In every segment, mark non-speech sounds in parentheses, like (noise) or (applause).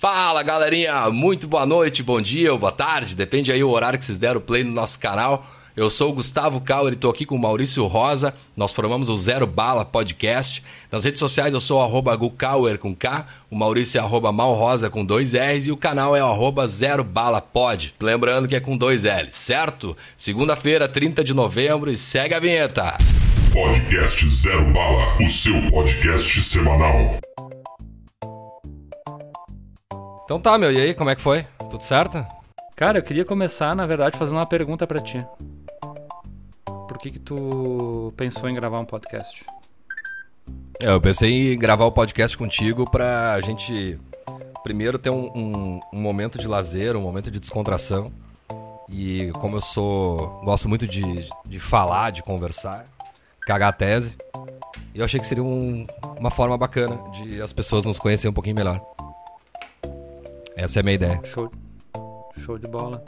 Fala galerinha, muito boa noite, bom dia ou boa tarde, depende aí o horário que vocês deram play no nosso canal. Eu sou o Gustavo Cauer e estou aqui com o Maurício Rosa. Nós formamos o Zero Bala Podcast. Nas redes sociais eu sou arroba Gucauer com K, o Maurício é arroba Malrosa com dois R's e o canal é arroba Zero Bala Pod. Lembrando que é com dois L's, certo? Segunda-feira, 30 de novembro e segue a vinheta. Podcast Zero Bala, o seu podcast semanal. Então tá, meu, e aí, como é que foi? Tudo certo? Cara, eu queria começar, na verdade, fazendo uma pergunta para ti. Por que que tu pensou em gravar um podcast? É, eu pensei em gravar o podcast contigo pra gente primeiro ter um, um, um momento de lazer, um momento de descontração. E como eu sou. gosto muito de, de falar, de conversar, cagar a tese. E eu achei que seria um, uma forma bacana de as pessoas nos conhecerem um pouquinho melhor. Essa é a minha ideia. Show, show de bola.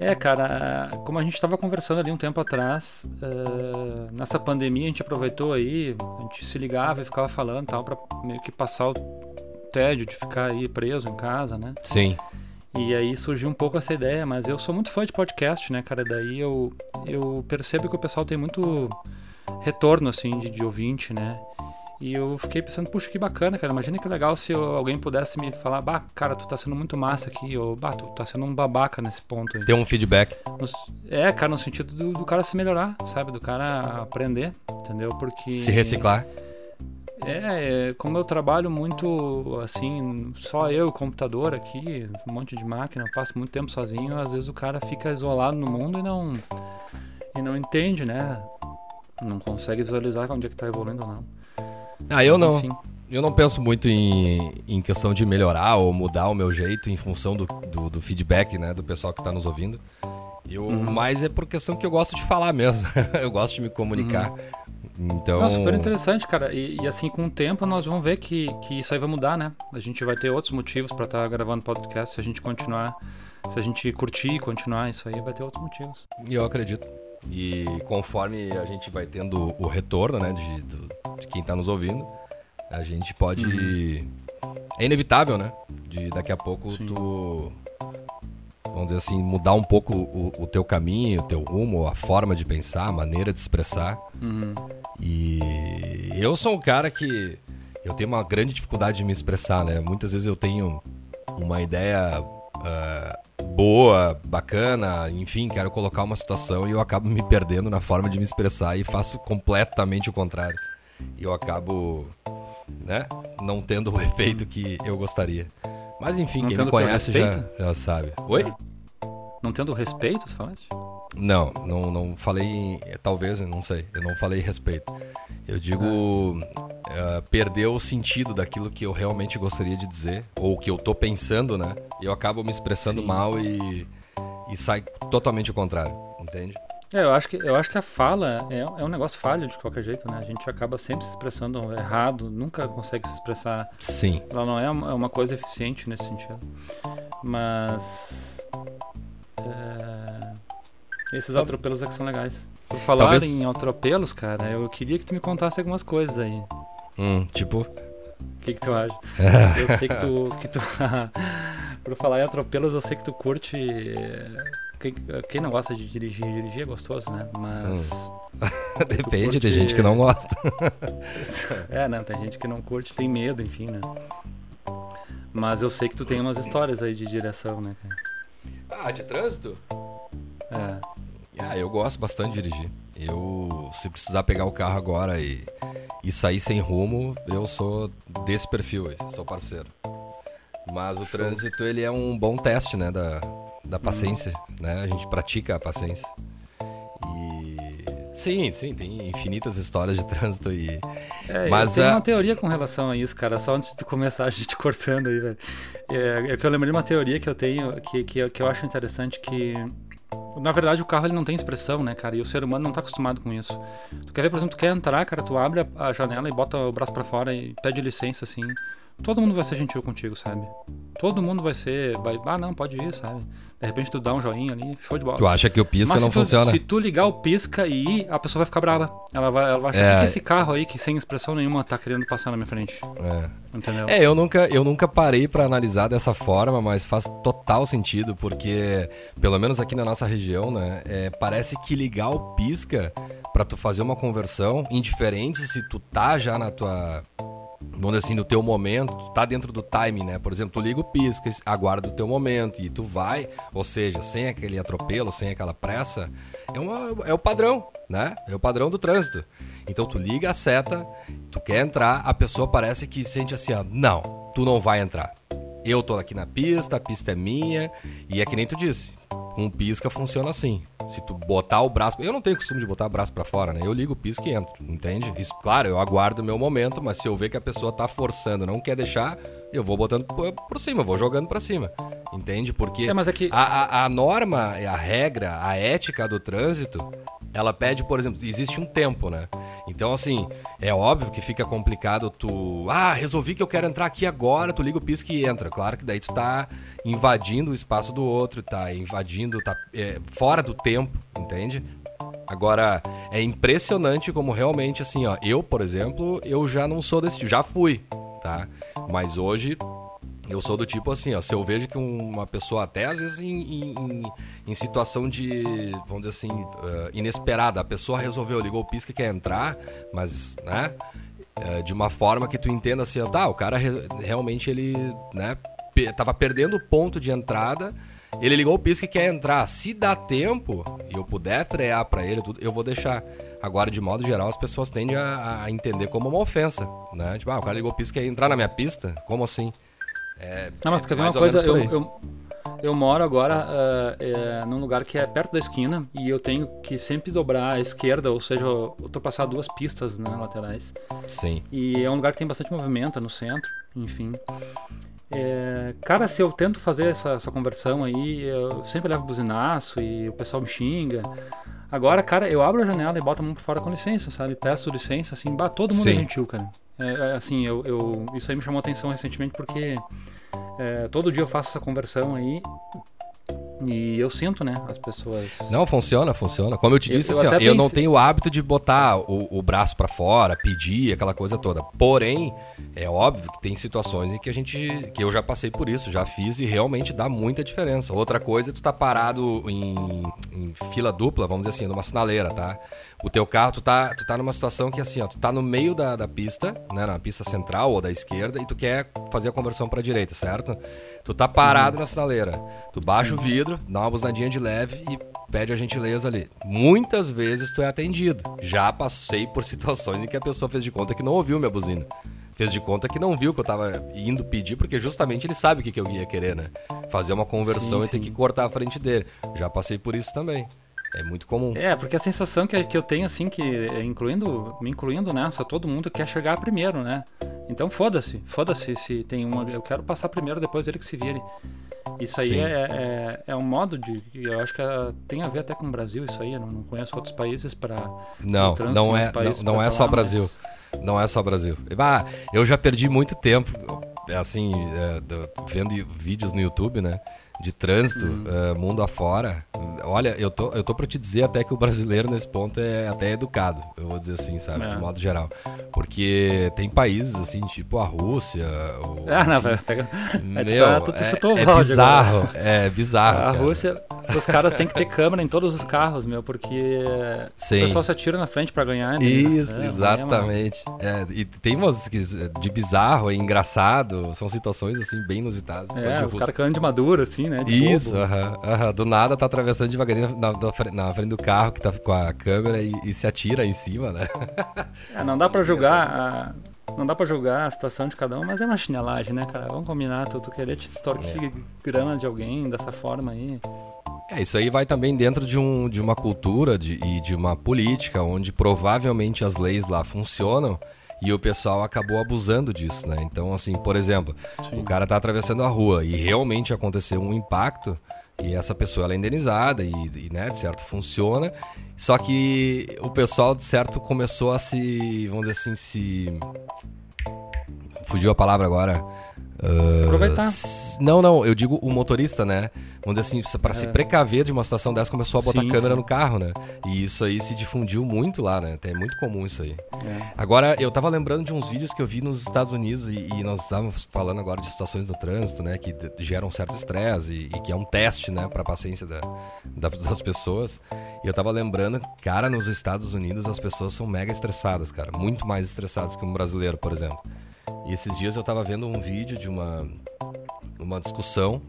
É, cara, como a gente estava conversando ali um tempo atrás, uh, nessa pandemia a gente aproveitou aí, a gente se ligava e ficava falando tal, para meio que passar o tédio de ficar aí preso em casa, né? Sim. E aí surgiu um pouco essa ideia, mas eu sou muito fã de podcast, né, cara? Daí eu, eu percebo que o pessoal tem muito retorno, assim, de, de ouvinte, né? E eu fiquei pensando, puxa, que bacana, cara. Imagina que legal se eu, alguém pudesse me falar, bah, cara, tu tá sendo muito massa aqui, ou bah, tu tá sendo um babaca nesse ponto aí. Ter um feedback. No, é, cara, no sentido do, do, cara se melhorar, sabe? Do cara aprender, entendeu? Porque. Se reciclar. É, é, como eu trabalho muito assim, só eu, computador aqui, um monte de máquina, passo muito tempo sozinho, às vezes o cara fica isolado no mundo e não. E não entende, né? Não consegue visualizar onde é que tá evoluindo ou não. Ah, eu não. Enfim. Eu não penso muito em, em questão de melhorar ou mudar o meu jeito em função do, do, do feedback, né, do pessoal que está nos ouvindo. Eu, uhum. Mais é por questão que eu gosto de falar mesmo. (laughs) eu gosto de me comunicar. Uhum. Então... Não, super interessante, cara. E, e, assim, com o tempo, nós vamos ver que, que isso aí vai mudar, né? A gente vai ter outros motivos para estar tá gravando podcast se a gente continuar, se a gente curtir e continuar, isso aí vai ter outros motivos. E eu acredito. E conforme a gente vai tendo o retorno, né, de, de quem está nos ouvindo, a gente pode. Uhum. É inevitável, né? De daqui a pouco Sim. tu. Vamos dizer assim, mudar um pouco o, o, teu caminho, o teu rumo, a forma de pensar, a maneira de expressar. Uhum. E eu sou um cara que. Eu tenho uma grande dificuldade de me expressar, né? Muitas vezes eu tenho uma ideia uh, boa, bacana, enfim, quero colocar uma situação e eu acabo me perdendo na forma de me expressar e faço completamente o contrário. E eu acabo, né, não tendo o efeito que eu gostaria. Mas enfim, não quem me conhece já, já sabe. Oi? Não tendo respeito, tu falaste? Não, não, não falei, talvez, não sei, eu não falei respeito. Eu digo uh, perder o sentido daquilo que eu realmente gostaria de dizer, ou que eu tô pensando, né? E eu acabo me expressando Sim. mal e, e sai totalmente o contrário, entende? É, eu acho que, eu acho que a fala é, é um negócio falho de qualquer jeito, né? A gente acaba sempre se expressando errado, nunca consegue se expressar. Sim. Ela não é uma, é uma coisa eficiente nesse sentido. Mas. É, esses atropelos é que são legais. Por falar Talvez... em atropelos, cara, eu queria que tu me contasse algumas coisas aí. Hum, tipo. O que, que tu acha? (laughs) eu sei que tu. Que tu (laughs) Por falar em atropelos, eu sei que tu curte. Quem, quem não gosta de dirigir, dirigir é gostoso, né? Mas. Hum. (laughs) Depende, curte... tem gente que não gosta. é, né? Tem gente que não curte, tem medo, enfim, né? Mas eu sei que tu tem umas histórias aí de direção, né? Ah, de trânsito? É. Ah, eu gosto bastante de dirigir. Eu, se precisar pegar o carro agora e, e sair sem rumo, eu sou desse perfil aí, sou parceiro. Mas o Show. trânsito, ele é um bom teste, né, da, da hum. paciência, hum. né? A gente pratica a paciência. E... Sim, sim, tem infinitas histórias de trânsito e... É, Mas, tenho a... uma teoria com relação a isso, cara, só antes de começar a gente (laughs) cortando aí, velho. É, é que eu lembrei de uma teoria que eu tenho, que, que, que eu acho interessante, que na verdade, o carro ele não tem expressão, né, cara? E o ser humano não tá acostumado com isso. Tu quer ver, por exemplo, tu quer entrar, cara, tu abre a janela e bota o braço para fora e pede licença, assim, todo mundo vai ser gentil contigo, sabe? Todo mundo vai ser. Vai, ah, não, pode ir, sabe? De repente tu dá um joinha ali, show de bola. Tu acha que o pisca Mas não tu, funciona? se tu ligar o pisca e ir, a pessoa vai ficar brava. Ela vai, ela vai achar É. "O que que esse carro aí, que sem expressão nenhuma, tá querendo passar na minha frente. É. Entendeu? É, eu nunca, eu nunca parei pra analisar dessa forma, mas faz total sentido, porque, pelo menos aqui na nossa região, né, é, parece que ligar o pisca pra tu fazer uma conversão, indiferente se tu tá já na tua, vamos assim, no teu momento, tu tá dentro do time, né? Por exemplo, tu liga o pisca, aguarda o teu momento e tu vai, ou seja, sem aquele atropelo, sem aquela pressa, é, uma, é o padrão, né? É o padrão do trânsito. Então tu liga a seta, tu quer entrar, a pessoa parece que sente assim, ó, não, tu não vai entrar. Eu tô aqui na pista, a pista é minha, e é que nem tu disse, com o pisca funciona assim. Se tu botar o braço, eu não tenho costume de botar o braço pra fora, né? Eu ligo o pisca e entro, entende? Isso, claro, eu aguardo o meu momento, mas se eu ver que a pessoa tá forçando, não quer deixar, eu vou botando por, cima, vou jogando pra cima. Entende? Porque É, mas é a, a, a norma, a regra, a ética do trânsito, ela pede, por exemplo, existe um tempo, né? Então, assim, é óbvio que fica complicado tu. Ah, resolvi que eu quero entrar aqui agora, tu liga o pisca e entra. Claro que daí tu tá invadindo o espaço do outro, tá invadindo, tá é, fora do tempo, entende? Agora, é impressionante como realmente, assim, ó, eu, por exemplo, eu já não sou desse tipo, já fui, tá? Mas hoje eu sou do tipo assim, ó, se eu vejo que um- uma pessoa até às vezes em, em- em- situação de, vamos dizer assim, eh, inesperada, a pessoa resolveu, ligou o pisca e quer entrar, mas, né, eh, de uma forma que tu entenda assim, tá, o cara re- realmente ele, né, pe- tava perdendo o ponto de entrada, ele ligou o pisca e quer entrar. Se dá tempo e eu puder frear pra ele, eu vou deixar. Agora, de modo geral, as pessoas tendem a, a entender como uma ofensa, né? Tipo, ah, o cara ligou o pisca e quer entrar na minha pista? Como assim? É, Não, mas tu quer ver uma coisa? Eu, eu, eu moro agora ah, é, num lugar que é perto da esquina e eu tenho que sempre dobrar à esquerda, ou seja, eu ultrapassar duas pistas né, laterais. Sim. E é um lugar que tem bastante movimento é no centro, enfim. É, cara, se eu tento fazer essa, essa conversão aí, eu sempre levo buzinaço e o pessoal me xinga. Agora, cara, eu abro a janela e boto a mão por fora com licença, sabe? Peço licença, assim, bah, todo mundo é Sim. gentil, cara. É, é, assim, eu, eu- isso aí me chamou atenção recentemente porque é, todo dia eu faço essa conversão aí e eu sinto, né, as pessoas. Não, funciona, funciona. Como eu te Eu- disse, eu assim, ó, até eu não tenho o hábito de botar o, o braço pra fora, pedir, aquela coisa toda. Porém, é óbvio que tem situações em que a gente. que eu já passei por isso, já fiz e realmente dá muita diferença. Outra coisa é tu tá parado em, em fila dupla, vamos dizer assim, numa sinaleira, tá? O teu carro, tu tá, tu tá numa situação que assim, ó, tu tá no meio da, da pista, né? Na pista central ou da esquerda, e tu quer fazer a conversão pra direita, certo? Tu tá parado na sinaleira. Tu baixa o vidro, dá uma buzinadinha de leve e pede a gentileza ali. Muitas vezes tu é atendido. Já passei por (laughs) situações em que a pessoa fez de conta que não ouviu minha buzina. Fez de conta que não viu que eu tava indo pedir, porque justamente ele sabe o que, que eu ia querer, né? Fazer uma conversão Sim, e ter sim. que cortar a frente dele. Já passei por isso também. É muito comum. É, porque a sensação que, que eu tenho, assim, que é, incluindo, me incluindo nessa, todo mundo quer chegar primeiro, né? Então foda-se, foda-se se tem uma. Eu quero passar primeiro, depois ele que se vire. Isso aí é, é, é um modo de. Eu acho que é- tem a ver até com o Brasil, isso aí. Eu não, conheço outros países para. Não, não é, não, não é só Brasil. Não é só Brasil. Ah, eu já perdi muito tempo, é assim, é, do- vendo vídeos no YouTube, né? De trânsito, é, mundo afora. Olha, eu tô, eu tô pra te dizer até que o brasileiro nesse ponto é até educado, eu vou dizer assim, sabe? É. De modo geral. Porque tem países assim, tipo a Rússia. (laughs) Ah, não, pega. (laughs) meu, é, chutou o é balde bizarro, agora. é bizarro. A cara. Rússia, os caras têm que ter (laughs) câmera em todos os carros, meu, porque Sim. o pessoal se atira na frente pra ganhar. né? Isso, É, exatamente. É, e tem umas que, de bizarro, é engraçado, são situações assim bem inusitadas. É, é, os caras caindo de madura, assim, né? Isso, aham, aham. do nada tá atravessando devagarinho na, na fre- na frente do carro que tá com a câmera e, e se atira em cima, né? (laughs) É, não dá pra julgar a, não dá para julgar a situação de cada um, mas é uma chinelagem, né, cara? Vamos combinar, tu, tu querer te extorquir É. grana de alguém dessa forma aí. É, isso aí vai também dentro de, um, de uma cultura de, e de uma política onde provavelmente as leis lá funcionam e o pessoal acabou abusando disso, né? Então, assim, por exemplo, Sim. o cara tá atravessando a rua e realmente aconteceu um impacto e essa pessoa ela é indenizada e, e, né, de certo, funciona. Só que o pessoal, de certo, começou a se, vamos dizer assim, se fugiu a palavra agora. Uh, Aproveitar. Não, não, eu digo o motorista, né? Dizer assim, para é. se precaver de uma situação dessa, começou a botar sim, câmera sim. no carro, né? E isso aí se difundiu muito lá, né? É muito comum isso aí. É. Agora, eu tava lembrando de uns vídeos que eu vi nos Estados Unidos e, e nós estávamos falando agora de situações do trânsito, né? Que geram um certo estresse e, e, que é um teste, né? Pra paciência da, da, das pessoas. E eu tava lembrando, cara, nos Estados Unidos as pessoas são mega estressadas, cara. Muito mais estressadas que um brasileiro, por exemplo. E esses dias eu tava vendo um vídeo de uma, uma discussão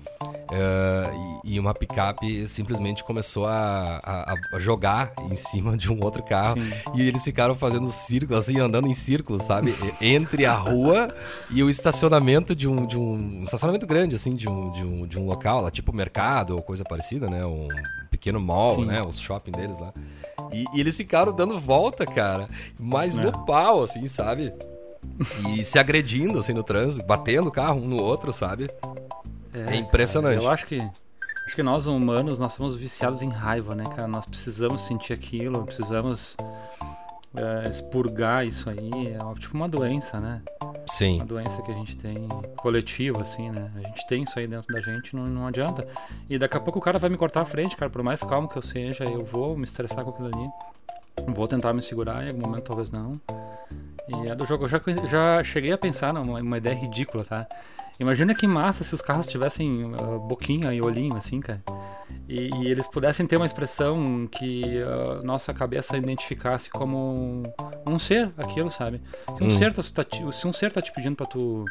Uh, e, e, uma picape simplesmente começou a, a, a, jogar em cima de um outro carro Sim. e eles ficaram fazendo círculos, assim, andando em círculos, sabe? Entre a rua e o estacionamento de um, de um, estacionamento grande, assim, de um, de um, de um local, lá, tipo mercado ou coisa parecida, né? Um pequeno mall, Sim. né? Os shopping deles lá. E, e, eles ficaram dando volta, cara, mas é. no pau, assim, sabe? E se agredindo, assim, no trânsito, batendo o carro um no outro, sabe? É, é impressionante. Cara, eu acho que acho que nós humanos nós somos viciados em raiva, né, cara? Nós precisamos sentir aquilo, precisamos é, expurgar isso aí. É tipo uma doença, né? Sim. Uma doença que a gente tem coletiva, assim, né? A gente tem isso aí dentro da gente, não, não adianta. E daqui a pouco o cara vai me cortar a frente, cara. Por mais calmo que eu seja, eu vou me estressar com aquilo ali. Vou tentar me segurar, em algum momento talvez não. E é do jogo. Eu já, já cheguei a pensar numa uma ideia ridícula, tá? Imagina que massa se os carros tivessem uh, boquinha e olhinho, assim, cara. E, e, eles pudessem ter uma expressão que a nossa cabeça identificasse como um, um ser, aquilo, sabe? Que um hum. ser tá, se um ser tá te pedindo pra tu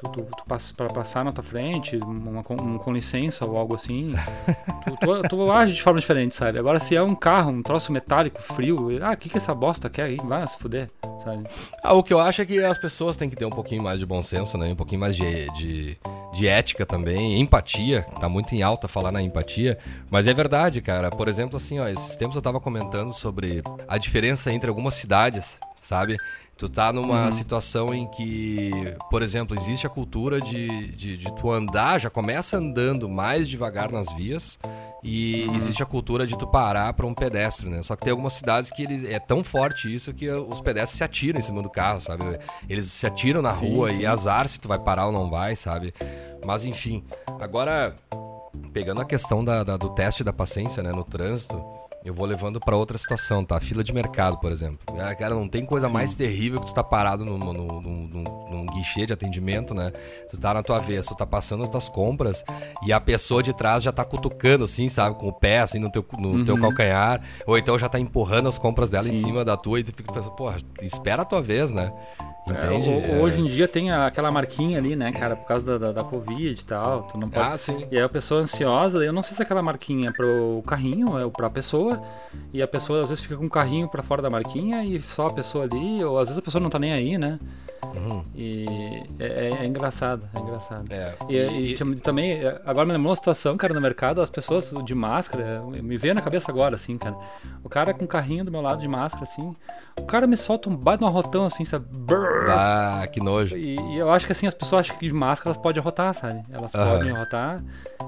tu, tu, tu passa, para passar na tua frente, uma, um, com licença ou algo assim, (laughs) tu, tu, tu, age de forma diferente, sabe? Agora, se é um carro, um troço metálico, frio, ah, o que, que essa bosta quer aí? Vai se fuder, sabe? Ah, o que eu acho é que as pessoas têm que ter um pouquinho mais de bom senso, né? Um pouquinho mais de, de, de ética também, empatia, tá muito em alta falar na empatia, mas é verdade, cara. Por exemplo, assim, ó, esses tempos eu tava comentando sobre a diferença entre algumas cidades, sabe? Tu tá numa uhum. situação em que, por exemplo, existe a cultura de, de, de, tu andar, já começa andando mais devagar nas vias. E uhum. existe a cultura de tu parar para um pedestre, né? Só que tem algumas cidades que ele, é tão forte isso que os pedestres se atiram em cima do carro, sabe? Eles se atiram na sim, rua sim. e azar se tu vai parar ou não vai, sabe? Mas enfim, agora pegando a questão da, da do teste da paciência, né, no trânsito, eu vou levando para outra situação, tá? Fila de mercado, por exemplo. Ah, cara, não tem coisa Sim. mais terrível que tu tá parado num, num, num, num, guichê de atendimento, né? Tu tá na tua vez, tu tá passando as tuas compras e a pessoa de trás já tá cutucando, assim, sabe? Com o pé, assim, no teu, no uhum. teu calcanhar. Ou então já tá empurrando as compras dela Sim. em cima da tua e tu fica pensando, porra, espera a tua vez, né? Entende? É, hoje em dia tem aquela marquinha ali, né, cara, por causa da, da, da, Covid e tal. Tu não pode... Ah, sim. E aí a pessoa ansiosa, eu não sei se aquela marquinha é pro carrinho, é pra pessoa, e a pessoa às vezes fica com o carrinho pra fora da marquinha e só a pessoa ali, ou às vezes a pessoa não tá nem aí, né? Uhum. E é, é, é, engraçado, é engraçado. É. E, e, e, também, agora me lembrou uma situação, cara, no mercado, as pessoas de máscara, me veio na cabeça agora, assim, cara. O cara com o carrinho do meu lado de máscara, assim, o cara me solta um baita no arrotão, assim, sabe? Brrr. Ah, que nojo. E, e, eu acho que, assim, as pessoas acham que de máscara elas podem arrotar, sabe? Elas uhum. podem arrotar.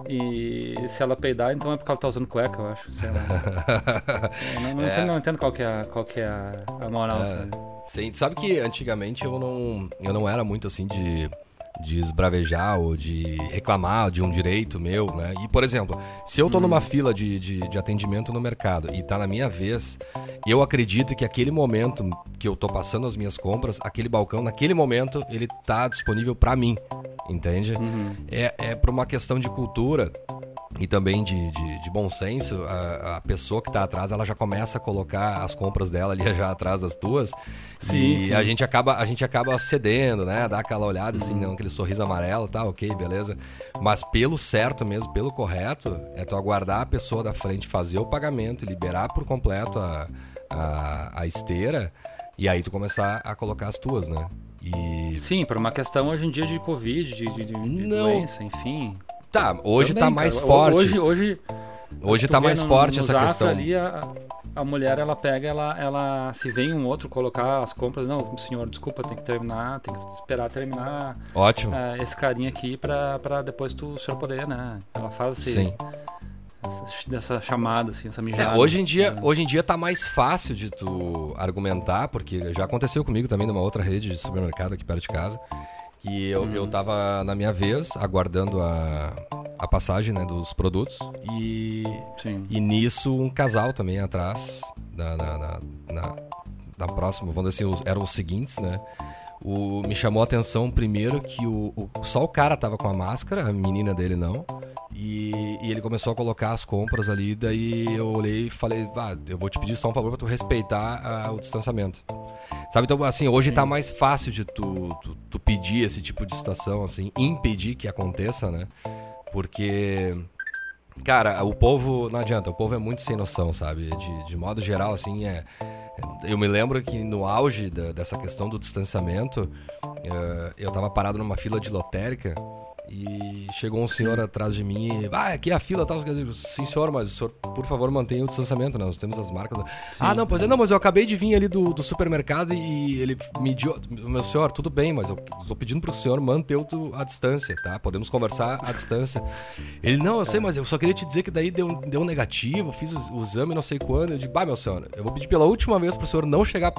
E se ela peidar, então é porque ela tá usando cueca, eu acho. Sei lá. (laughs) não, não, é. não, entendo qual que é, qual que é a, a moral, é. sabe? Sim, sabe que antigamente eu não, eu não era muito assim de, de esbravejar ou de reclamar de um direito meu, né? E, por exemplo, se eu tô numa uhum. fila de, de, de, atendimento no mercado e tá na minha vez, eu acredito que aquele momento que eu tô passando as minhas compras, aquele balcão, naquele momento, ele tá disponível para mim, entende? Uhum. É, é por uma questão de cultura e também de, de, de bom senso, a, a, pessoa que está atrás ela já começa a colocar as compras dela ali (laughs) já atrás das tuas. Sim, e sim. a gente acaba a gente acaba cedendo, né? Dá aquela olhada assim, uhum. não, aquele sorriso amarelo, tá, ok, beleza. Mas pelo certo mesmo, pelo correto, é tu aguardar a pessoa da frente fazer o pagamento, liberar por completo a, a, a esteira e aí tu começar a colocar as tuas, né? E... Sim, por uma questão hoje em dia de Covid, de, de, de doença, enfim. Tá, hoje Também, tá mais cara. forte. Hoje, hoje, hoje tá mais no, forte no essa questão. Ali, a, a mulher ela pega, ela, ela se vem um outro colocar as compras, não, senhor, desculpa, tem que terminar, tem que esperar terminar. Ótimo. É, esse carinha aqui pra, pra depois tu, o senhor poder, né? Ela faz assim. Sim. Essa, dessa chamada, assim, essa mijada. É, hoje, em dia, né? hoje em dia tá mais fácil de tu argumentar, porque já aconteceu comigo também numa outra rede de supermercado aqui perto de casa Que eu, Hum. eu tava na minha vez, aguardando a, a passagem né, dos produtos. E, Sim. e nisso um casal também atrás, na, na, na, na- na próxima, vamos dizer assim, os- eram os seguintes, né? O, me chamou a atenção primeiro que o, o- só o cara tava com a máscara, a menina dele não. E, e ele começou a colocar as compras ali, daí eu olhei e falei, ah, eu vou te pedir só um favor pra tu respeitar o distanciamento. Sabe, então assim, hoje tá mais fácil de tu, tu, tu pedir esse tipo de situação, assim, impedir que aconteça, né? Porque, cara, o povo, não adianta, o povo é muito sem noção, sabe? De, de modo geral, assim, é... Eu me lembro que no auge da- dessa questão do distanciamento, eh, eu tava parado numa fila de lotérica e chegou um senhor atrás de mim e, ah, aqui é a fila, tal. Eu digo, Sim, senhor, mas o senhor, por favor, mantenha o distanciamento, né? Nós temos as marcas. ah, não, pois é, não, mas eu acabei de vir ali do, do supermercado e ele mediu. Meu senhor, tudo bem, mas eu estou pedindo pro senhor manter o a distância, tá? Podemos conversar à distância. Ele, não, eu sei, mas eu só queria te dizer que daí deu, deu negativo, fiz o, o exame não sei quando. Eu digo, bah, meu senhor, eu vou pedir pela última vez pro senhor não chegar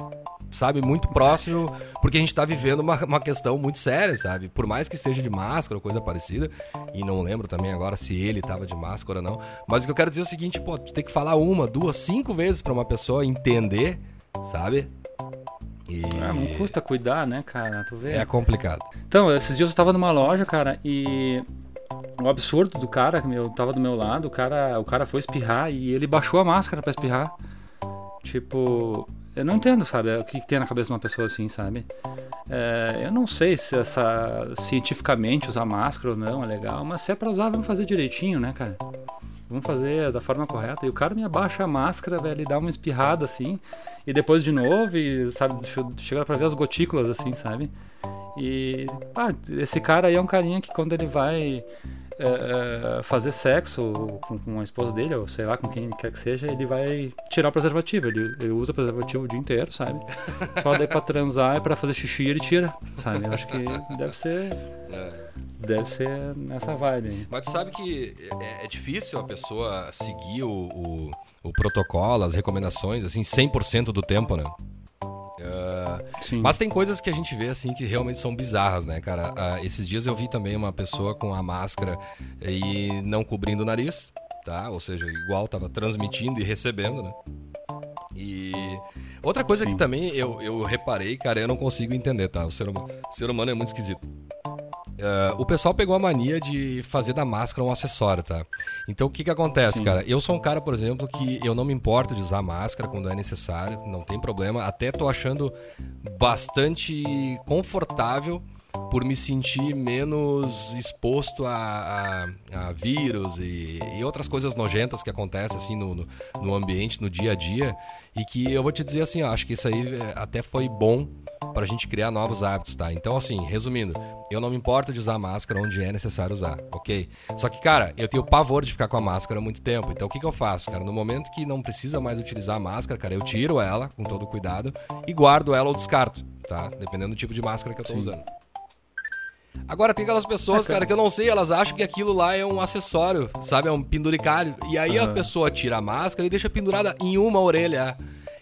sabe, muito próximo, porque a gente tá vivendo uma, uma questão muito séria, sabe? Por mais que esteja de máscara ou coisa parecida, e não lembro também agora se ele tava de máscara ou não, mas o que eu quero dizer é o seguinte, pô, tu tem que falar uma, duas, cinco vezes pra uma pessoa entender, sabe? E Ah, não custa cuidar, né, cara? Tu vê. é complicado. Então, esses dias eu tava numa loja, cara, e o absurdo do cara, meu, tava do meu lado, o cara, o cara foi espirrar e ele baixou a máscara pra espirrar. Tipo, eu não entendo, sabe, o que, que tem na cabeça de uma pessoa assim, sabe? É, eu não sei se essa cientificamente usar máscara ou não é legal, mas se é pra usar, vamos fazer direitinho, né, cara? Vamos fazer da forma correta. E o cara me abaixa a máscara, velho, e dá uma espirrada assim, e depois de novo, e sabe, chega pra ver as gotículas assim, sabe? E ah, esse cara aí é um carinha que quando ele vai é, é, fazer sexo com, com a esposa dele, ou sei lá, com quem quer que seja, ele vai tirar o preservativo. Ele, ele usa preservativo o dia inteiro, sabe? (laughs) Só daí pra transar e pra fazer xixi ele tira, sabe? Eu acho que deve ser. Deve ser nessa vibe aí. Mas tu sabe que é, é difícil a pessoa seguir o, o, o protocolo, as recomendações, assim, 100% do tempo, né? Ah. Mas tem coisas que a gente vê assim que realmente são bizarras, né, cara? Ah, esses dias eu vi também uma pessoa com a máscara e não cobrindo o nariz, tá? Ou seja, igual tava transmitindo e recebendo, né? E outra coisa Sim. que também eu, eu reparei, cara, eu não consigo entender, tá? O ser humano, o ser humano é muito esquisito. Ah, o pessoal pegou a mania de fazer da máscara um acessório, tá? Então o que que acontece, Sim. cara? Eu sou um cara, por exemplo, que eu não me importo de usar máscara quando é necessário, não tem problema. Até tô achando bastante confortável por me sentir menos exposto a, a- a vírus e, e outras coisas nojentas que acontecem assim no, no, no ambiente, no dia a dia. E que eu vou te dizer assim, ó, acho que isso aí é, até foi bom pra gente criar novos hábitos, tá? Então, assim, resumindo, eu não me importo de usar máscara onde é necessário usar, ok? Só que, cara, eu tenho pavor de ficar com a máscara há muito tempo. Então, o que, que eu faço, cara? No momento que não precisa mais utilizar a máscara, cara, eu tiro ela com todo cuidado e guardo ela ou descarto, tá? Dependendo do tipo de máscara que eu tô Sim. usando. Agora tem aquelas pessoas, cara. que eu não sei, elas acham que aquilo lá é um acessório, sabe? É um penduricalho. E aí a Aham. pessoa tira a máscara e deixa pendurada em uma orelha.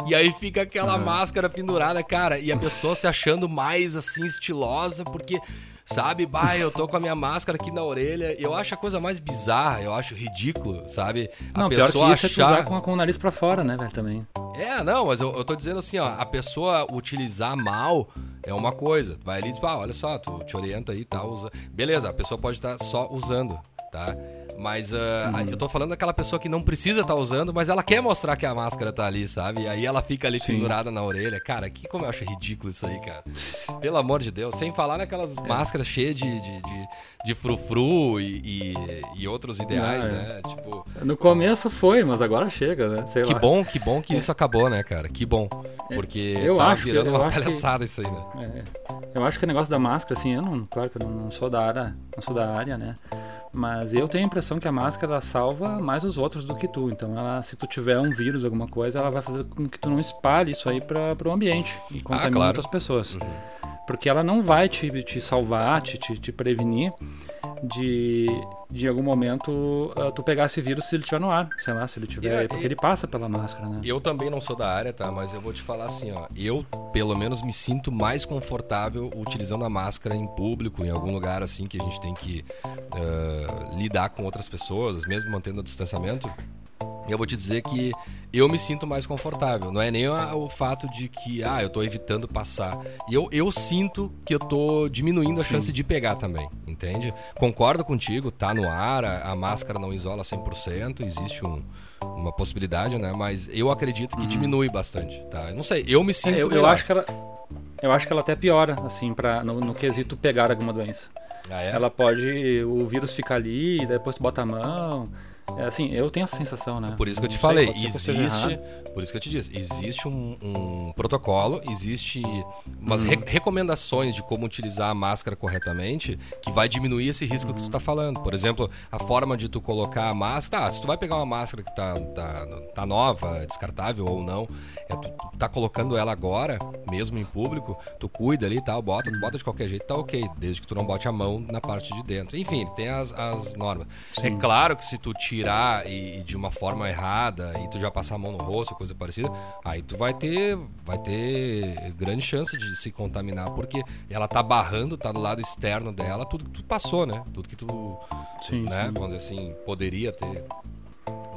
E aí fica aquela Aham. máscara pendurada, cara. E a pessoa se achando mais assim estilosa, porque, sabe, bah, eu tô com a minha máscara aqui na orelha. Eu acho a coisa mais bizarra, eu acho ridículo, sabe? A Não, pior que pessoa isso é tu usar com, a- com o nariz pra fora, né, velho, também. é, não, mas eu, eu tô dizendo assim, ó, a pessoa utilizar mal é uma coisa. Vai ali e diz, ah, olha só, tu te orienta aí e tal. Usa... Beleza, a pessoa pode estar só usando, tá? Mas ah, Uhum. eu tô falando daquela pessoa que não precisa estar usando, mas ela quer mostrar que a máscara tá ali, sabe? E aí ela fica ali Sim. pendurada na orelha. Cara, que como eu acho ridículo isso aí, cara. Pelo amor de Deus. Sem falar naquelas É. máscaras cheias de, de, de, de frufru e, e, e outros ideais, Ah, é. né? Tipo, No começo foi, mas agora chega, né? Sei que lá. bom, que bom que isso acabou, né, cara? Que bom. Porque É. eu tá acho que- virando eu uma acho que- palhaçada isso aí, né? É, eu acho que o negócio da máscara, assim, eu não, claro que eu não sou da área, não sou da área, né? Mas eu tenho a impressão que a máscara salva mais os outros do que tu. Então, ela, se tu tiver um vírus, alguma coisa, ela vai fazer com que tu não espalhe isso aí para o ambiente e contamine claro. outras pessoas. Porque ela não vai te, te salvar, te, te, te prevenir de, de em algum momento uh, tu pegar esse vírus se ele estiver no ar, sei lá, se ele tiver, E- porque e- ele passa pela máscara, né? Eu também não sou da área, tá? Mas eu vou te falar assim, ó. Eu, pelo menos, me sinto mais confortável utilizando a máscara em público, em algum lugar assim que a gente tem que ah, lidar com outras pessoas, mesmo mantendo o distanciamento. Eu vou te dizer que eu me sinto mais confortável. Não é nem o fato de que, ah, eu tô evitando passar. E eu, eu sinto que eu tô diminuindo a chance de pegar também, entende? Concordo contigo, tá no ar, a, a máscara não isola 100%, existe um, uma possibilidade, né? Mas eu acredito que diminui bastante, tá? Eu não sei, eu me sinto É, eu, eu acho que ela eu acho que ela até piora assim para no, no quesito pegar alguma doença. Ah, é? Ela pode o vírus fica ali, depois tu bota a mão. É assim, eu tenho essa sensação, né? Por isso que eu te Não falei, eu esteja existe, por isso que eu te disse, existe um, um protocolo, existe umas Uhum. re- recomendações de como utilizar a máscara corretamente que vai diminuir esse risco que tu tá falando. Por exemplo, a forma de tu colocar a máscara, tá, se tu vai pegar uma máscara que tá, tá, tá nova, descartável ou não, é tu, tu tá colocando ela agora, mesmo em público, tu cuida ali e tal, bota, tu bota de qualquer jeito, tá ok, desde que tu não bote a mão na parte de dentro. Enfim, tem as, as normas. É Sim. claro que se tu tirar e, e de uma forma errada e tu já passar a mão no rosto, coisa parecida, aí tu vai ter, vai ter grande chance de se contaminar, porque ela tá barrando, tá do lado externo dela, tudo que tu passou, né? Tudo que tu, Sim, né, sim. vamos dizer assim, poderia ter.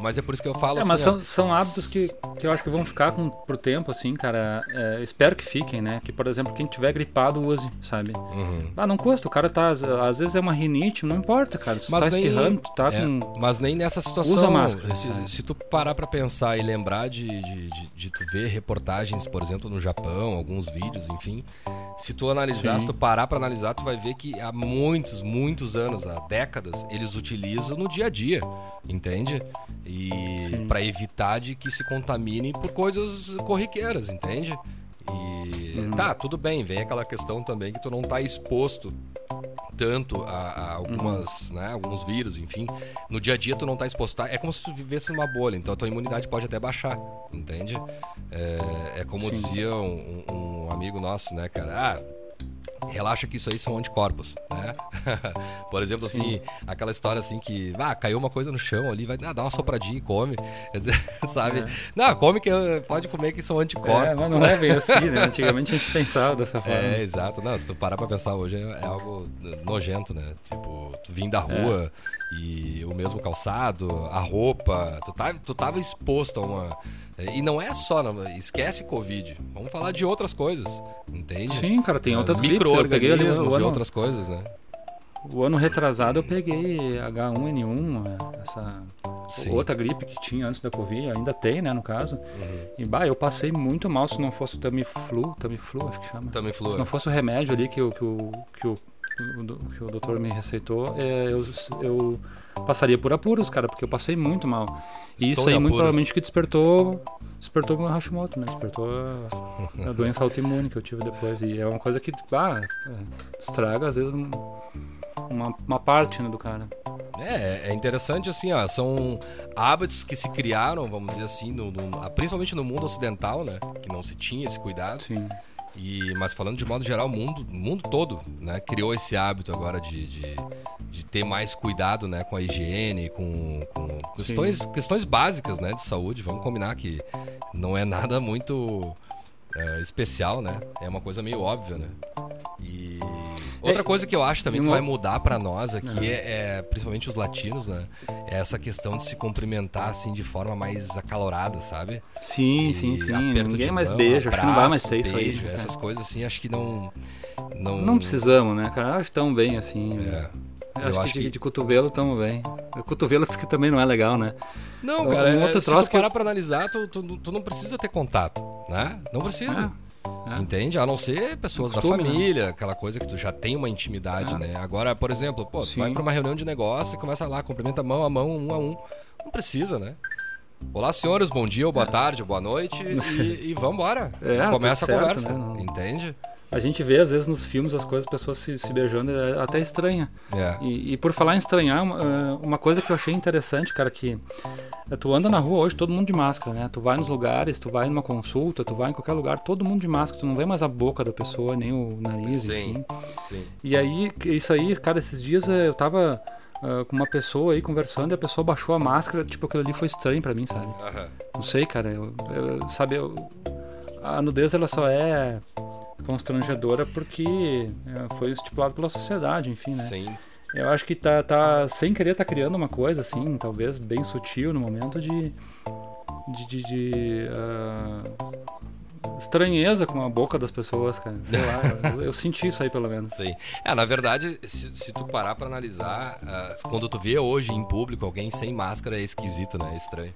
Mas é por isso que eu falo É, assim, mas ó, são, são hábitos que, que eu acho que vão ficar com, pro tempo, assim, cara. É, espero que fiquem, né? Que, por exemplo, quem tiver gripado use, sabe? Uhum. Ah, não custa, o cara tá. Às vezes é uma rinite, não importa, cara. Se tu tá nem- espirrando, tu tá é, com. mas nem nessa situação. Usa máscara, Se, é. se tu parar pra pensar e lembrar de, de, de, de tu ver reportagens, por exemplo, no Japão, alguns vídeos, enfim. Se tu analisar, Sim. se tu parar pra analisar, tu vai ver que há muitos, muitos anos, há décadas, eles utilizam no dia a dia, entende? E Sim. para evitar de que se contamine por coisas corriqueiras, entende? E Uhum. tá, tudo bem, vem aquela questão também que tu não tá exposto tanto a, a algumas, né, alguns vírus, enfim. No dia a dia tu não tá exposto. tá? É como se tu vivesse numa bolha, então a tua imunidade pode até baixar, entende? É, é como Sim. dizia um, um amigo nosso, né, cara? Ah, relaxa que isso aí são anticorpos, né? (laughs) Por exemplo, assim, aquela história assim que, ah, caiu uma coisa no chão ali, vai ah, dar uma sopradinha e come, (laughs) sabe? Não, come que pode comer que são anticorpos. É, mas não é bem assim, né? Antigamente a gente pensava dessa forma. É, exato. Não, se tu parar pra pensar hoje é, é algo nojento, né? Tipo, tu vim da rua e o mesmo calçado, a roupa, tu, tá, tu tava exposto a uma. E não é só, não, esquece Covid. Vamos falar de outras coisas, entende? Sim, cara, tem É, outras Micro-organismos o e ano, outras coisas, né? o ano retrasado eu peguei H1N1, essa Sim. outra gripe que tinha antes da Covid, ainda tem, né, no caso. Uhum. E bah, eu passei muito mal se não fosse o Tamiflu, Tamiflu, acho que chama. Tamiflu. Se não fosse o remédio ali que, o- que, o, que, o, o do- que o doutor me receitou, é, eu, eu passaria por apuros, cara, porque eu passei muito mal. E Estou isso aí muito apuros. provavelmente que despertou despertou meu Hashimoto, né? Despertou a, a doença autoimune que eu tive depois. E é uma coisa que, ah, estraga às vezes um- uma, uma parte né, do cara. É, é interessante assim, ó, são hábitos que se criaram, vamos dizer assim, no, no- principalmente no mundo ocidental, né? Que não se tinha esse cuidado. Sim. E, mas falando de modo geral, o mundo, mundo todo né, criou esse hábito agora de, de, de ter mais cuidado né, com a higiene, com, com questões, questões básicas né, de saúde. Vamos combinar que não é nada muito é, especial, né? É uma coisa meio óbvia, né? E outra É, coisa que eu acho também que vai mudar pra nós aqui é, é, principalmente os latinos, né? É essa questão de se cumprimentar assim de forma mais acalorada, sabe? Sim, E sim, sim. Ninguém de mais mão, beija, acho que não vai mais ter isso aí. beijo, né? Essas coisas assim, acho que não. Não, Não precisamos, né, cara? Acho tão bem assim. É. Eu Eu acho, que, de, de cotovelo tamo bem. O cotovelo diz que também não é legal, né? Não, Um cara, é, outro se troço tu que eu- parar pra analisar, tu, tu, tu não precisa ter contato, né? Não precisa. É. Entende? A não ser pessoas da Costume, né? família, aquela coisa que tu já tem uma intimidade, É. né? Agora, por exemplo, pô, tu vai pra uma reunião de negócio e começa lá, cumprimenta mão a mão, um a um. Não precisa, né? Olá, senhores, bom dia, boa tarde, ou boa noite (laughs) e, e vambora. É, começa a certo, conversa, né? Entende? A gente vê às vezes nos filmes as coisas, pessoas se, se beijando, é até estranha. É. E, e por falar em estranhar, uma, eh, uma coisa que eu achei interessante, cara, que tu anda na rua hoje, todo mundo de máscara, né? Tu vai nos lugares, tu vai numa consulta, tu vai em qualquer lugar, todo mundo de máscara, tu não vê mais a boca da pessoa, nem o nariz, Sim, enfim. sim. E aí, isso aí, cara, esses dias eu tava ah, com uma pessoa aí conversando e a pessoa baixou a máscara, tipo, aquilo ali foi estranho pra mim, sabe? Aham. Não sei, cara, eu, eu- sabe, eu- a nudez ela só é constrangedora porque eh, foi estipulado pela sociedade, enfim, né? Sim. Eu acho que tá, tá sem querer tá criando uma coisa assim, talvez bem sutil no momento de de, de, de, ah, estranheza com a boca das pessoas, cara. Sei lá, (laughs) eu, eu senti isso aí pelo menos. Sim. É, na verdade, se, se tu parar pra analisar, ah, quando tu vê hoje em público alguém sem máscara é esquisito, né? É estranho.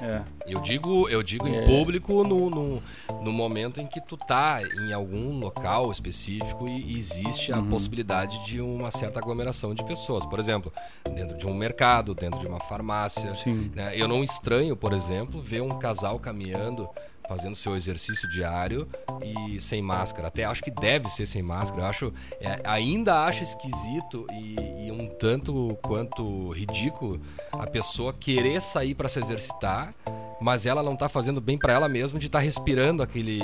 É. Eu digo, eu digo em É. público no, no, no momento em que tu tá em algum local específico e existe a Uhum. possibilidade de uma certa aglomeração de pessoas. Por exemplo, dentro de um mercado, dentro de uma farmácia. Né? Eu não estranho, por exemplo, ver um casal caminhando, fazendo seu exercício diário e sem máscara. Até acho que deve ser sem máscara. Eu acho, é, ainda acho esquisito e, e um tanto quanto ridículo a pessoa querer sair para se exercitar. Mas ela não tá fazendo bem para ela mesma de estar respirando aquele,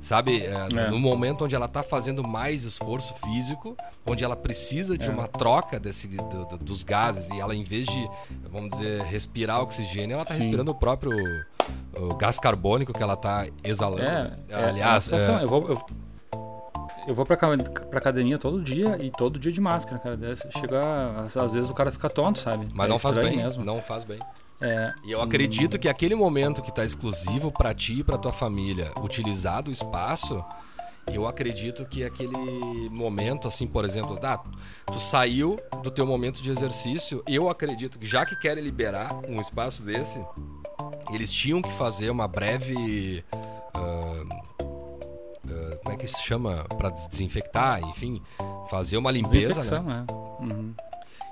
sabe, é, É. no momento onde ela tá fazendo mais esforço físico, onde ela precisa de É. uma troca desse, do- do- dos gases e ela em vez de, vamos dizer, respirar oxigênio, ela tá Sim. respirando o próprio o gás carbônico que ela tá exalando. É, é Aliás, é é, eu vou eu, eu vou pra, pra academia todo dia e todo dia de máscara, cara. Chega, às, às vezes o cara fica tonto, sabe? mas É não faz bem, mesmo. não faz bem. É, E eu acredito que aquele momento que tá exclusivo pra ti e pra tua família, utilizado o espaço, eu acredito que aquele momento, assim, por exemplo, ah, tu saiu do teu momento de exercício, eu acredito que já que querem liberar um espaço desse, eles tinham que fazer uma breve. ah, ah, como é que se chama? Pra desinfectar, enfim, fazer uma limpeza, né? é. Uhum.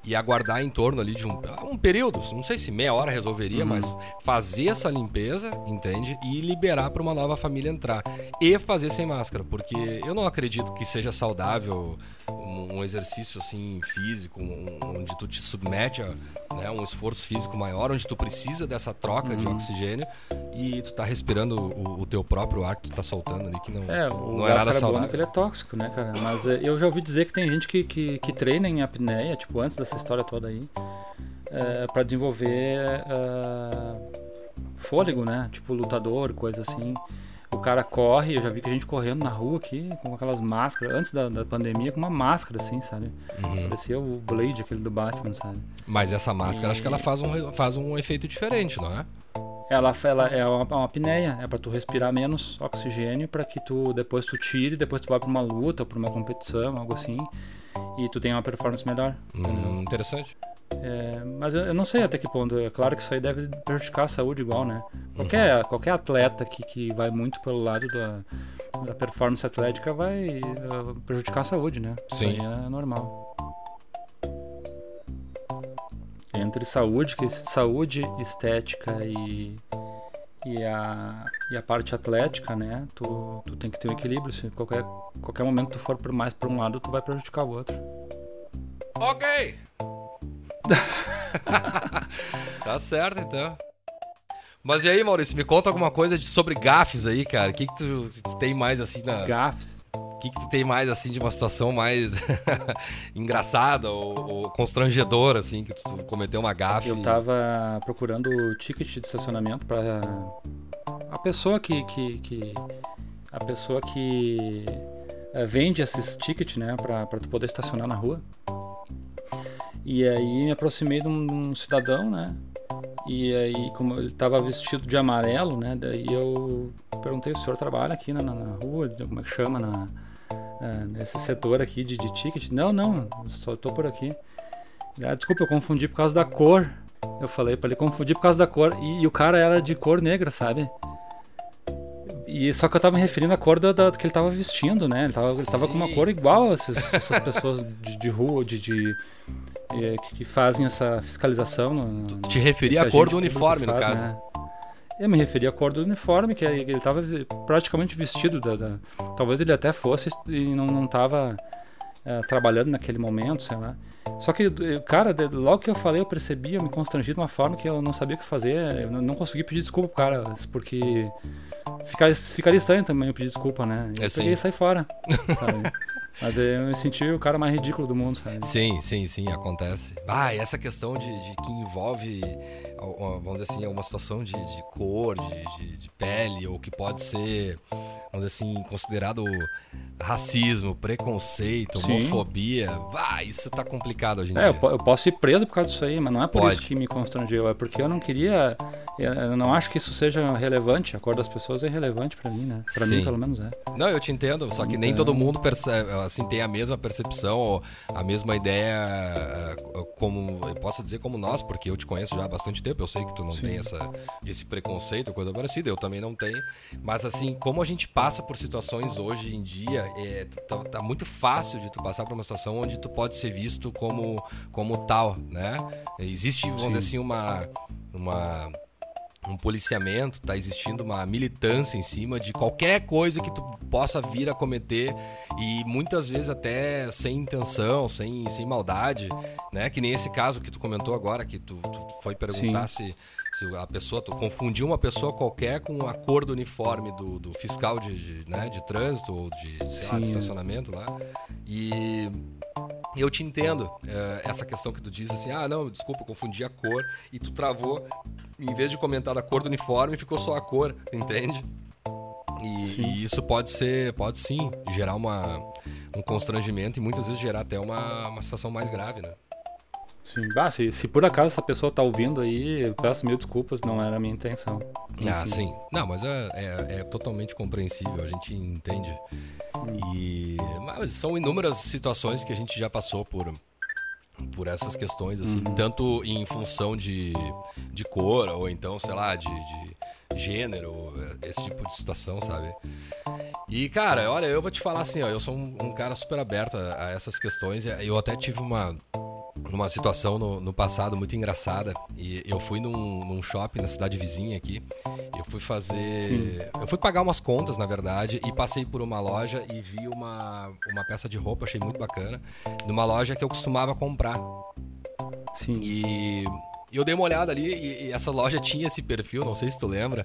E aguardar em torno ali de um, um período, não sei se meia hora resolveria, mas fazer essa limpeza, entende? E liberar para uma nova família entrar. E fazer sem máscara, porque eu não acredito que seja saudável um, um exercício assim físico, um- onde tu te submete a né, um esforço físico maior, onde tu precisa dessa troca de oxigênio e tu tá respirando o, o teu próprio ar que tu tá soltando ali, que não, É, o não é nada saudável. ele é tóxico, né, cara? Mas é, eu já ouvi dizer que tem gente que, que, que treina em apneia, tipo, antes dessa história toda aí, é, para desenvolver é, fôlego, né? Tipo, lutador, coisa assim. O cara corre, eu já vi que a gente correndo na rua aqui, com aquelas máscaras, antes da, da pandemia, com uma máscara assim, sabe? Uhum. Parecia o Blade, aquele do Batman, sabe? Mas essa máscara, acho que ela faz um, faz um efeito diferente, não é? Ela, ela é uma, uma apneia, é pra tu respirar menos oxigênio para que tu depois tu tire, depois tu vai pra uma luta, pra uma competição, algo assim, e tu tem uma performance melhor. Hum, interessante. É, mas eu, eu não sei até que ponto. É claro que isso aí deve prejudicar a saúde igual, né? Qualquer, qualquer atleta que, que vai muito pelo lado da, da performance atlética vai eh, prejudicar a saúde, né? Sim. Isso aí é normal. Entre saúde, que saúde, estética e, e, a, e a parte atlética, né? Tu, tu tem que ter um equilíbrio. Se qualquer, qualquer momento tu for por mais para um lado, tu vai prejudicar o outro. Ok! (laughs) tá certo, então. Mas e aí, Maurício, me conta alguma coisa de, sobre gafes aí, cara. O que, que tu, tu tem mais assim na. Gafes. Que, que tu tem mais assim de uma situação mais (laughs) engraçada ou, ou constrangedora, assim, que tu, cometeu uma gafe? Eu tava procurando o ticket de estacionamento para a pessoa que, que, que- a pessoa que eh, vende esses tickets, né, para tu poder estacionar na rua. E aí me aproximei de um, de um cidadão, né? E aí, como ele tava vestido de amarelo, né? Daí eu perguntei: o senhor trabalha aqui na, na- na rua? Como é que chama? Na, eh, nesse setor aqui de, de ticket? Não, não, só tô por aqui. Ah, desculpa, eu confundi por causa da cor. Eu falei pra ele confundir por causa da cor. E, e o cara era de cor negra, sabe? E só que eu tava me referindo à cor da, da- que ele tava vestindo, né? Ele tava, ele tava com uma cor igual a esses- essas pessoas de, de rua, de. de eh, que, que fazem essa fiscalização. No, no- Te referi à cor do uniforme, que no faz, caso. né? Eu me referi à cor do uniforme, que ele estava praticamente vestido. Da, da, talvez ele até fosse e não estava é, trabalhando naquele momento, sei lá. Só que, cara, logo que eu falei, eu percebi, eu me constrangi de uma forma que eu não sabia o que fazer. Eu não consegui pedir desculpa pro cara, porque ficaria, ficaria estranho também eu pedir desculpa, né? Eu é, peguei e saí fora, (laughs) sabe? Mas eu me senti o cara mais ridículo do mundo, sabe? Sim, sim, sim, acontece. Ah, e essa questão de, de que envolve, vamos dizer assim, uma situação de, de cor, de, de, pele, ou que pode ser, vamos dizer assim, considerado racismo, preconceito, sim. homofobia. Vai, isso tá complicado hoje em é, dia. Eu, eu posso ir preso por causa disso aí, mas não é por pode. isso que me constrangeu, é porque eu não queria. Eu não acho que isso seja relevante. A cor das pessoas é relevante para mim, né? Para mim, pelo menos é. Não, eu te entendo, só que então... nem todo mundo percebe assim tem a mesma percepção ou a mesma ideia eh, como eu posso dizer como nós, porque eu te conheço já há bastante tempo, eu sei que tu não Sim. tem essa esse preconceito, coisa parecida, eu também não tenho, mas assim, como a gente passa por situações hoje em dia, é, tá, tá muito fácil de tu passar por uma situação onde tu pode ser visto como como tal, né? Existe, vamos Sim. dizer assim, uma uma um policiamento, está existindo uma militância em cima de qualquer coisa que tu possa vir a cometer e muitas vezes até sem intenção, sem, sem maldade, né? Que nem esse caso que tu comentou agora, que tu, tu foi perguntar se, se a pessoa, tu confundiu uma pessoa qualquer com a cor do uniforme do, do fiscal de, de, né, de trânsito ou de, lá, de estacionamento lá. E eu te entendo, é, essa questão que tu diz assim, ah, não, desculpa, confundi a cor e tu travou, em vez de comentar a cor do uniforme, ficou só a cor, entende? E, e isso pode ser, pode sim, gerar uma, um constrangimento e muitas vezes gerar até uma, uma situação mais grave, né? Sim, bah, se, se por acaso essa pessoa tá ouvindo aí, eu peço mil desculpas, não era a minha intenção. Enfim. Ah, sim. Não, mas é, é, é totalmente compreensível, a gente entende. E mas são inúmeras situações que a gente já passou por por essas questões assim, uhum. tanto em função de, de cor ou então, sei lá, de, de gênero, esse tipo de situação, sabe? E, cara, olha, eu vou te falar assim, ó, eu sou um, um cara super aberto a, a, essas questões. Eu até tive uma, uma situação no, no, passado muito engraçada. E eu fui num, num, shopping na cidade vizinha aqui. Eu fui fazer. Sim. Eu fui pagar umas contas, na verdade, e passei por uma loja e vi uma, uma peça de roupa, achei muito bacana. Numa loja que eu costumava comprar. Sim. E e eu dei uma olhada ali e, e, essa loja tinha esse perfil, não sei se tu lembra.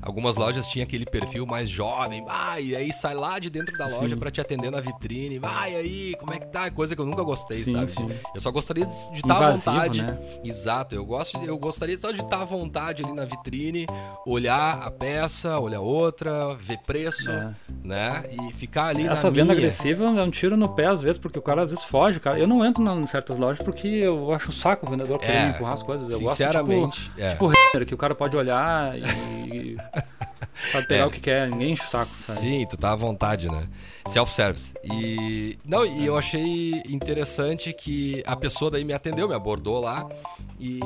Algumas lojas tinham aquele perfil mais jovem, vai, e aí sai lá de dentro da loja para te atender na vitrine, vai aí, como é que tá? Coisa que eu nunca gostei, sim, sabe? Sim. Eu só gostaria de estar à vontade. Né? Exato, eu gosto, eu gostaria só de estar à vontade ali na vitrine, olhar a peça, olhar outra, ver preço, é. né? E ficar ali Essa venda minha. agressiva é um tiro no pé às vezes, porque o cara às vezes foge, cara. Eu não entro em certas lojas porque eu acho um saco o vendedor é. empurrar as coisas. Eu Sinceramente, gosto, tipo, é. tipo que o cara pode olhar e (laughs) sabe pegar é. o que quer, ninguém enche o saco. Sabe? Sim, tu tá à vontade, né? Self-service. E não, e eu achei interessante que a pessoa daí me atendeu, me abordou lá. E,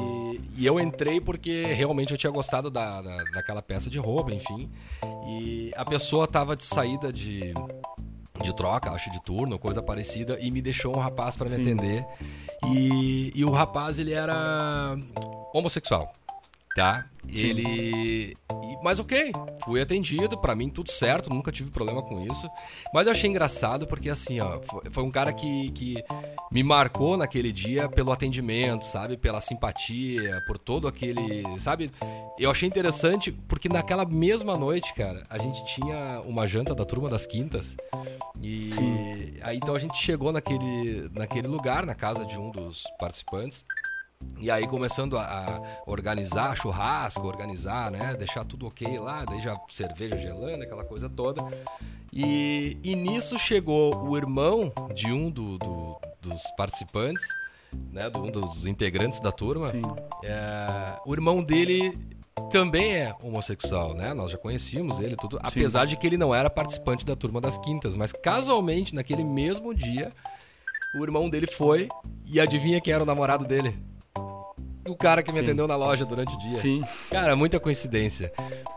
e eu entrei porque realmente eu tinha gostado da, da, daquela peça de roupa, enfim. E a pessoa tava de saída de, de troca, acho de turno, coisa parecida, e me deixou um rapaz para me atender. E, e o rapaz, ele era homossexual, tá? Sim. Ele. Mas ok, fui atendido, para mim tudo certo, nunca tive problema com isso. Mas eu achei engraçado porque, assim, ó, foi um cara que, que me marcou naquele dia pelo atendimento, sabe? Pela simpatia, por todo aquele. Sabe? Eu achei interessante porque naquela mesma noite, cara, a gente tinha uma janta da turma das quintas. E Sim. aí então a gente chegou naquele, naquele lugar, na casa de um dos participantes. E aí começando a, a, organizar churrasco, organizar, né? Deixar tudo ok lá, daí já cerveja gelando, aquela coisa toda. E, e nisso chegou o irmão de um do, do, dos participantes, né? Do, um dos integrantes da turma. É, o irmão dele também é homossexual, né? Nós já conhecíamos ele, tudo. Sim. Apesar de que ele não era participante da turma das quintas, mas casualmente, naquele mesmo dia, o irmão dele foi e adivinha quem era o namorado dele? O cara que me Sim. atendeu na loja durante o dia. Sim. Cara, muita coincidência.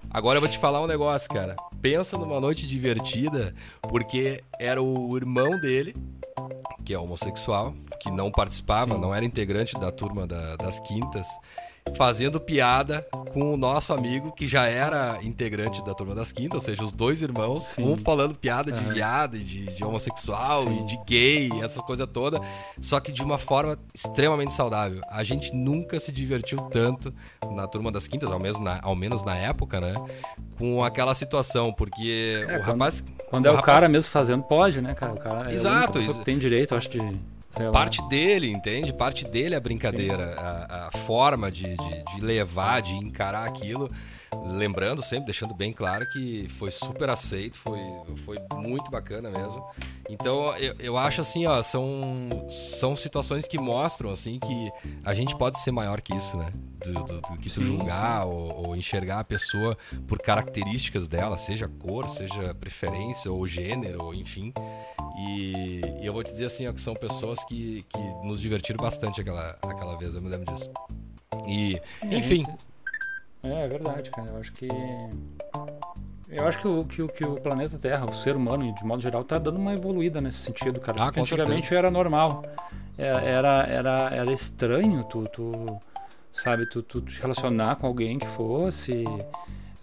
Agora eu vou te falar um negócio, cara. Pensa numa noite divertida, porque era o irmão dele, que é homossexual, que não participava, Sim. não era integrante da turma da, das quintas. Fazendo piada com o nosso amigo que já era integrante da Turma das Quintas, ou seja, os dois irmãos, Sim. um falando piada de viado de, de homossexual Sim. e de gay, essa coisa toda, só que de uma forma extremamente saudável. A gente nunca se divertiu tanto na Turma das Quintas, ao menos na, ao menos na época, né? Com aquela situação, porque É, o quando- rapaz. Quando é o rapaz- cara mesmo fazendo, pode, né, cara? O cara é a Exato, única exa- que tem direito, acho, de. Sei lá. Parte dele, entende? Parte dele é a brincadeira, a, a forma de, de, de levar, de encarar aquilo. Lembrando sempre, deixando bem claro que foi super aceito, foi, foi muito bacana mesmo. Então eu, eu acho assim, ó, são, são situações que mostram assim que a gente pode ser maior que isso, né? Do, do- do que tu Sim, julgar ou, ou enxergar a pessoa por características dela, seja cor, seja preferência ou gênero, ou enfim. E, e eu vou te dizer assim, ó, que são pessoas que, que nos divertiram bastante aquela, aquela vez, eu me lembro disso. E, É, enfim, É, é verdade, cara. Eu acho que. Eu acho que o, que, que o planeta Terra, o ser humano, de modo geral, tá dando uma evoluída nesse sentido, cara. Ah, Porque antigamente certeza. era normal. Era, era, era, era estranho tu, tu sabe, tu, tu te relacionar com alguém que fosse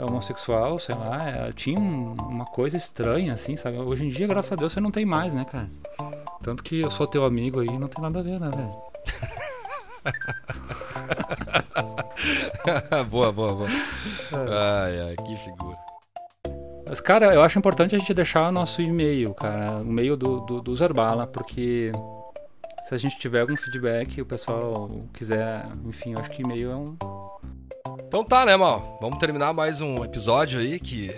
homossexual, sei lá. é, tinha um- uma coisa estranha, assim, sabe? Hoje em dia, graças a Deus, você não tem mais, né, cara? Tanto que eu sou teu amigo aí, não tem nada a ver, né, velho? (laughs) boa, boa, boa. Ai, ai, que figura. Mas, cara, eu acho importante a gente deixar o nosso e-mail, cara, o e-mail do, do, do Zerbala, porque se a gente tiver algum feedback, o pessoal quiser, enfim, eu acho que e-mail é um. Então tá, né, mal? Vamos terminar mais um episódio aí que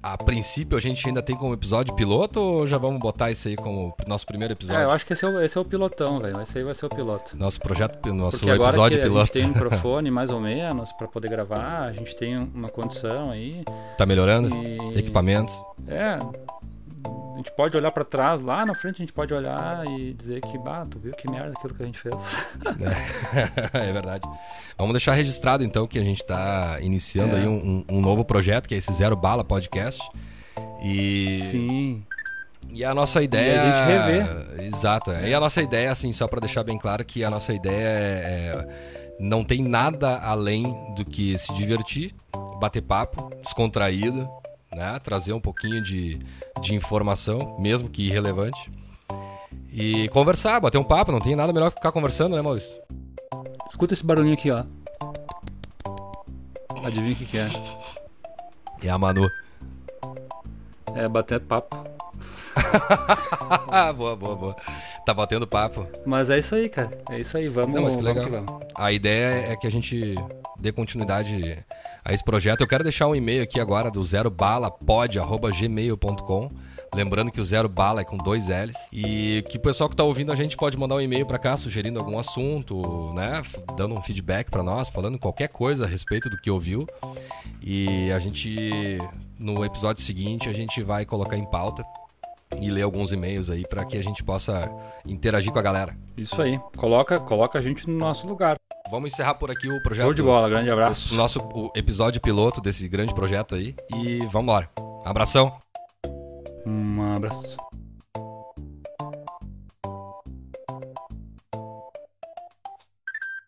a princípio a gente ainda tem como episódio piloto ou já vamos botar isso aí como nosso primeiro É, episódio? eu acho que esse é o, esse é o pilotão, velho. Esse aí vai ser o piloto. Nosso projeto, nosso Porque agora episódio que a piloto. gente tem um (laughs) microfone mais ou menos pra poder gravar, a gente tem uma condição aí. Tá melhorando? E... Equipamento? É. A gente pode olhar pra trás, lá na frente a gente pode olhar e dizer que, bah, tu viu que merda aquilo que a gente fez. (laughs) é verdade. Vamos deixar registrado então que a gente tá iniciando É. aí um, um- novo projeto, que é esse Zero Bala Podcast. E, Sim. e a nossa ideia. a gente Exato. é. E a nossa ideia, assim, só pra deixar bem claro que a nossa ideia é. é- não tem nada além do que se divertir, bater papo, descontraído, né? Trazer um pouquinho de, de informação, mesmo que irrelevante. E conversar, bater um papo, não tem nada melhor que ficar conversando, né, Maurício? Escuta esse barulhinho aqui, ó. Adivinha o que, que é? É a Manu. É bater papo. (laughs) boa, boa, boa. Tá batendo papo. Mas é isso aí, cara. É isso aí. Vamos, Não, mas que vamos legal. vamos. A ideia é que a gente dê continuidade a esse projeto. Eu quero deixar um e-mail aqui agora do zerobalapod.gmail.com Lembrando que o Zero Bala é com dois L's. E que o pessoal que tá ouvindo a gente pode mandar um e-mail pra cá sugerindo algum assunto, né? Dando um feedback pra nós, falando qualquer coisa a respeito do que ouviu. E a gente, no episódio seguinte, a gente vai colocar em pauta e ler alguns e-mails aí pra que a gente possa interagir com a galera. Isso aí. Coloca, coloca a gente no nosso lugar. Vamos encerrar por aqui o projeto. Show de bola. Grande o abraço. nosso o episódio piloto desse grande projeto aí. E vamos embora. Abração. Um abraço.